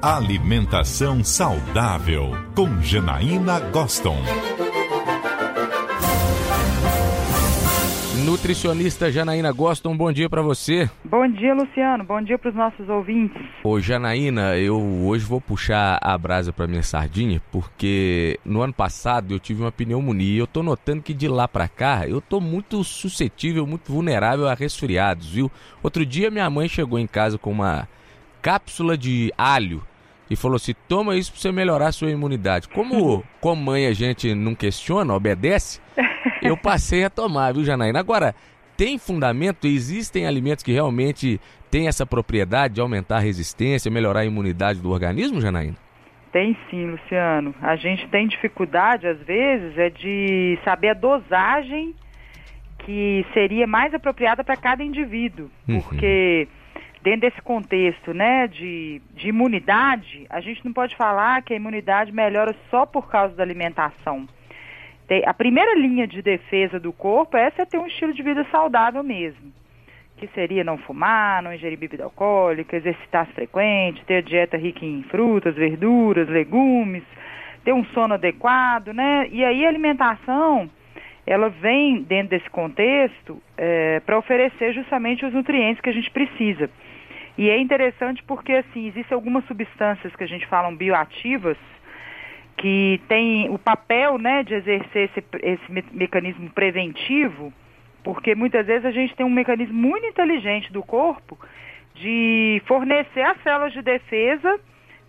Alimentação saudável com Janaína Goston. Nutricionista Janaína Goston, bom dia para você. Bom dia, Luciano. Bom dia para os nossos ouvintes. Ô, Janaína, eu hoje vou puxar a brasa para minha sardinha, porque no ano passado eu tive uma pneumonia e eu tô notando que de lá para cá eu tô muito suscetível, muito vulnerável a resfriados, viu? Outro dia minha mãe chegou em casa com uma cápsula de alho e falou assim: toma isso para você melhorar a sua imunidade. Como, como mãe a gente não questiona, obedece, eu passei a tomar, viu, Janaína? Agora, tem fundamento? Existem alimentos que realmente têm essa propriedade de aumentar a resistência, melhorar a imunidade do organismo, Janaína? Tem sim, Luciano. A gente tem dificuldade, às vezes, é de saber a dosagem que seria mais apropriada para cada indivíduo. Uhum. Dentro desse contexto né, de, de imunidade, a gente não pode falar que a imunidade melhora só por causa da alimentação. A primeira linha de defesa do corpo é essa ter um estilo de vida saudável mesmo. Que seria não fumar, não ingerir bebida alcoólica, exercitar-se frequente, ter dieta rica em frutas, verduras, legumes, ter um sono adequado, né? E aí a alimentação, ela vem dentro desse contexto é, para oferecer justamente os nutrientes que a gente precisa. E é interessante porque, assim, existem algumas substâncias que a gente fala bioativas, que tem o papel, né, de exercer esse, esse me mecanismo preventivo, porque muitas vezes a gente tem um mecanismo muito inteligente do corpo de fornecer as células de defesa,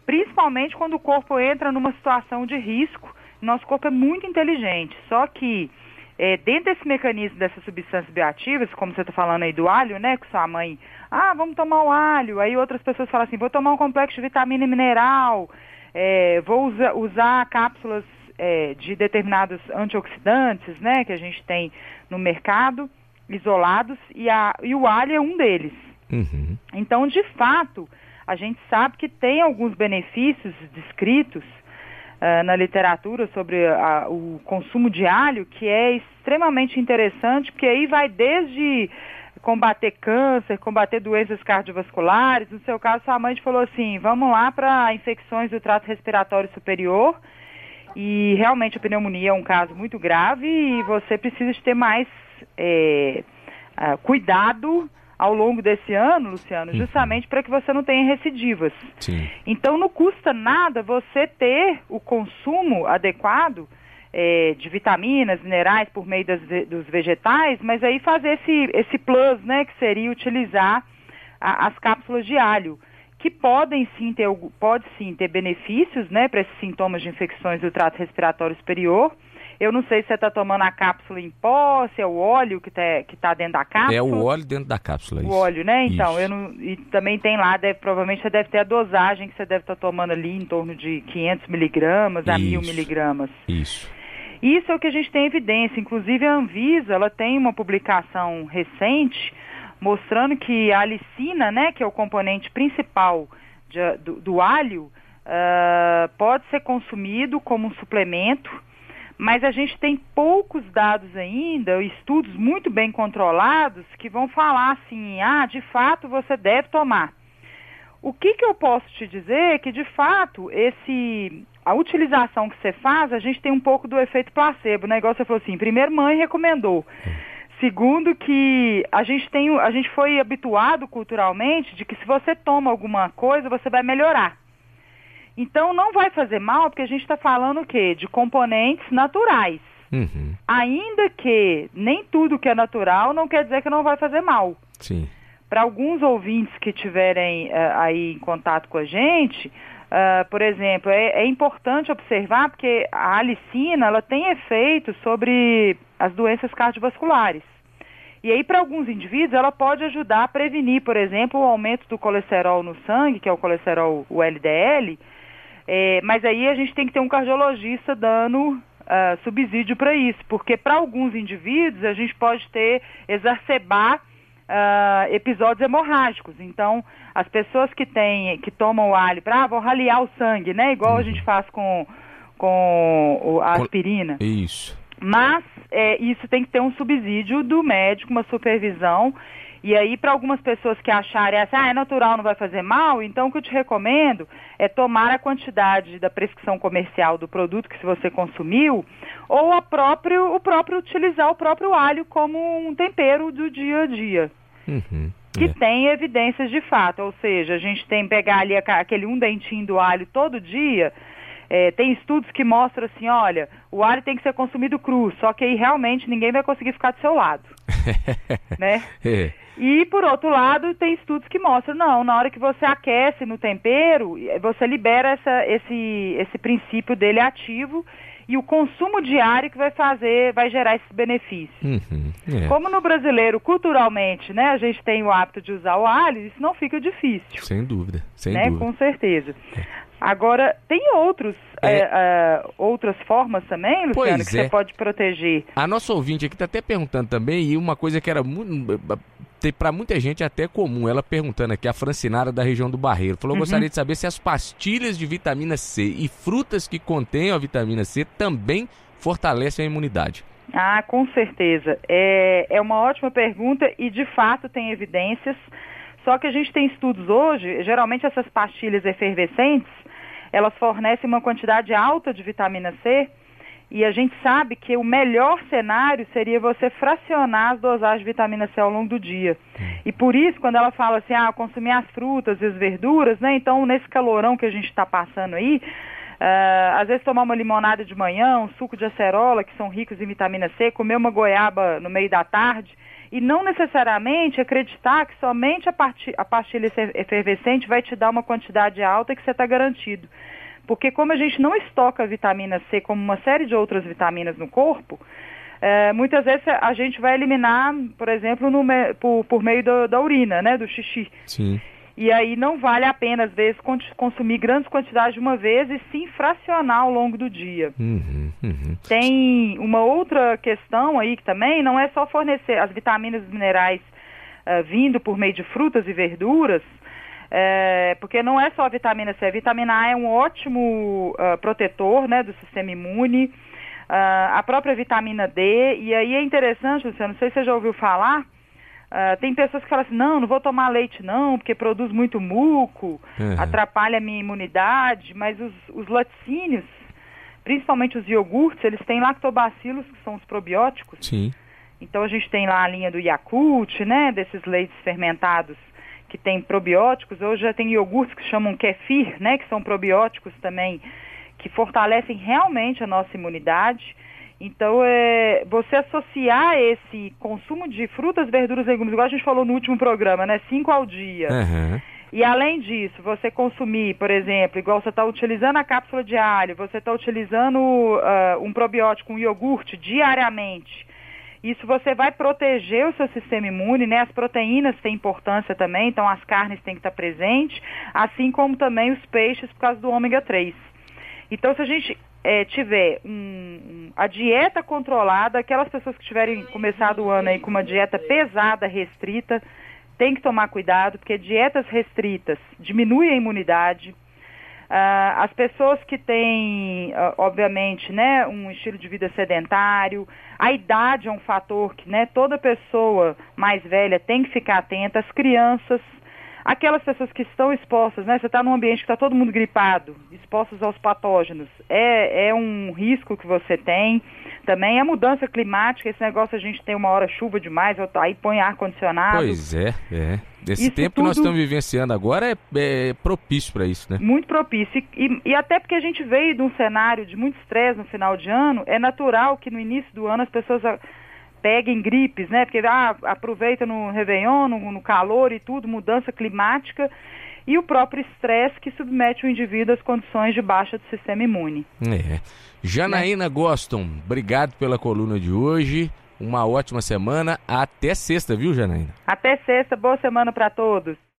principalmente quando o corpo entra numa situação de risco. Nosso corpo é muito inteligente, só que é, dentro desse mecanismo dessas substâncias bioativas, como você está falando aí do alho, né, que sua mãe, ah, vamos tomar o alho, aí outras pessoas falam assim, vou tomar um complexo de vitamina e mineral, é, vou usa, usar cápsulas é, de determinados antioxidantes, né, que a gente tem no mercado, isolados, e, a, e o alho é um deles. Uhum. Então, de fato, a gente sabe que tem alguns benefícios descritos uh, na literatura sobre o consumo de alho, que é extremamente interessante, porque aí vai desde combater câncer, combater doenças cardiovasculares. No seu caso, sua mãe falou assim: vamos lá para infecções do trato respiratório superior. E realmente a pneumonia é um caso muito grave e você precisa de ter mais é, uh, cuidado ao longo desse ano, Luciano, uhum. justamente para que você não tenha recidivas. Sim. Então não custa nada você ter o consumo adequado é, de vitaminas, minerais por meio das, dos vegetais, mas aí fazer esse, esse plus, né, que seria utilizar a, as cápsulas de alho que podem sim ter, pode sim ter benefícios, né, para esses sintomas de infecções do trato respiratório superior, eu não sei se você está tomando a cápsula em pó, se é o óleo que está que tá dentro da cápsula. É o óleo dentro da cápsula, isso. O óleo, né? Então, isso. eu não, e também tem lá, deve, provavelmente você deve ter a dosagem que você deve estar tá tomando ali em torno de 500 miligramas a 1000 miligramas. Isso. Isso é o que a gente tem evidência. Inclusive a Anvisa, ela tem uma publicação recente mostrando que a alicina, né, que é o componente principal de, do, do, alho, uh, pode ser consumido como um suplemento mas a gente tem poucos dados ainda, estudos muito bem controlados, que vão falar assim, ah, de fato você deve tomar. O que, que eu posso te dizer é que, de fato, esse, a utilização que você faz, a gente tem um pouco do efeito placebo, né? Igual você falou assim, primeiro mãe recomendou. Segundo que a gente tem, a gente foi habituado culturalmente de que se você toma alguma coisa, você vai melhorar. Então não vai fazer mal, porque a gente está falando o quê? De componentes naturais. Uhum. Ainda que nem tudo que é natural não quer dizer que não vai fazer mal. Sim. Para alguns ouvintes que tiverem uh, aí em contato com a gente, uh, por exemplo, é, é, importante observar porque a alicina ela tem efeito sobre as doenças cardiovasculares. E aí, para alguns indivíduos, ela pode ajudar a prevenir, por exemplo, o aumento do colesterol no sangue, que é o colesterol o LDL, é, mas aí a gente tem que ter um cardiologista dando uh, subsídio para isso, porque para alguns indivíduos a gente pode ter, exacerbar uh, episódios hemorrágicos. Então, as pessoas que têm, que tomam o alho para, ah, vão raliar o sangue, né? Igual uhum. a gente faz com, com a aspirina. Isso. Mas é, isso tem que ter um subsídio do médico, uma supervisão E aí, para algumas pessoas que acharem assim, ah, é natural, não vai fazer mal, então o que eu te recomendo é tomar a quantidade da prescrição comercial do produto que se você consumiu, ou a próprio, o próprio utilizar o próprio alho como um tempero do dia a dia. Uhum, Que é. tem evidências de fato, ou seja, a gente tem que pegar ali aquele um dentinho do alho todo dia. é, tem estudos que mostram assim, olha, o alho tem que ser consumido cru, só que aí realmente ninguém vai conseguir ficar do seu lado, né? É. E por outro lado, tem estudos que mostram, não, na hora que você aquece no tempero, você libera essa, esse, esse princípio dele ativo e o consumo diário que vai fazer, vai gerar esses benefícios. Uhum, é. Como no brasileiro, culturalmente, né, a gente tem o hábito de usar o alho, isso não fica difícil, Sem dúvida, sem né, dúvida. com certeza. Agora, tem outros, É. eh, ah, outras formas também, Luciano, Pois que é. você pode proteger. A nossa ouvinte aqui está até perguntando também, e uma coisa que era muito. Para muita gente é até comum, ela perguntando aqui, a Francinara da região do Barreiro. Falou: Uhum. gostaria de saber se as pastilhas de vitamina C e frutas que contêm a vitamina C também fortalecem a imunidade. Ah, com certeza. É, é uma ótima pergunta e de fato tem evidências. Só que a gente tem estudos hoje, geralmente essas pastilhas efervescentes, elas fornecem uma quantidade alta de vitamina C e a gente sabe que o melhor cenário seria você fracionar as dosagens de vitamina C ao longo do dia. E por isso, quando ela fala assim, ah, consumir as frutas e as verduras, né? Então, nesse calorão que a gente está passando aí, ah, às vezes tomar uma limonada de manhã, um suco de acerola, que são ricos em vitamina C, comer uma goiaba no meio da tarde, e não necessariamente acreditar que somente a, parti- a pastilha efe- efervescente vai te dar uma quantidade alta que você está garantido. Porque como a gente não estoca a vitamina C como uma série de outras vitaminas no corpo, eh, muitas vezes a gente vai eliminar, por exemplo, no por, por meio do- da urina, né, do xixi. Sim. E aí não vale a pena, às vezes, con- consumir grandes quantidades de uma vez e sim fracionar ao longo do dia. Uhum, uhum. Tem uma outra questão aí que também não é só fornecer as vitaminas e minerais eh, vindo por meio de frutas e verduras, eh, porque não é só a vitamina C, a vitamina A é um ótimo ah, protetor né, do sistema imune, ah, a própria vitamina D, e aí é interessante, Luciano, não sei se você já ouviu falar, ah, tem pessoas que falam assim, não, não vou tomar leite não, porque produz muito muco, Uhum. atrapalha a minha imunidade, mas os, os laticínios, principalmente os iogurtes, eles têm lactobacilos, que são os probióticos. Sim. Então a gente tem lá a linha do Yakult, né, desses leites fermentados que tem probióticos. Hoje já tem iogurtes que chamam kefir, né, que são probióticos também, que fortalecem realmente a nossa imunidade. Então, é, você associar esse consumo de frutas, verduras e legumes, igual a gente falou no último programa, né, cinco ao dia. Aham. E além disso, você consumir, por exemplo, igual você está utilizando a cápsula de alho, você está utilizando ah, um probiótico, um iogurte diariamente. Isso você vai proteger o seu sistema imune, né? As proteínas têm importância também, então as carnes têm que estar presentes, assim como também os peixes por causa do ômega 3. Então, se a gente eh, tiver um- a dieta controlada, aquelas pessoas que tiverem começado o ano aí com uma dieta pesada, restrita, tem que tomar cuidado, porque dietas restritas diminuem a imunidade. Ah, as pessoas que têm, ah, obviamente, né, um estilo de vida sedentário, a idade é um fator que né, toda pessoa mais velha tem que ficar atenta, as crianças, aquelas pessoas que estão expostas, né, você está num ambiente que está todo mundo gripado, expostos aos patógenos, é, é um risco que você tem. Também a mudança climática, esse negócio a gente tem uma hora chuva demais, outra- aí põe ar-condicionado. Pois é, é. Esse Isso tempo que nós tudo- estamos vivenciando agora é, é propício para isso, né? Muito propício. E, e- até porque a gente veio de um cenário de muito estresse no final de ano, é natural que no início do ano as pessoas peguem gripes, né? Porque ah, aproveita no Réveillon, no, no calor e tudo, mudança climática, e o próprio estresse que submete o indivíduo às condições de baixa do sistema imune. É. Janaína Goston, obrigado pela coluna de hoje. Uma ótima semana. Até sexta, viu, Janaína? Até sexta, boa semana para todos.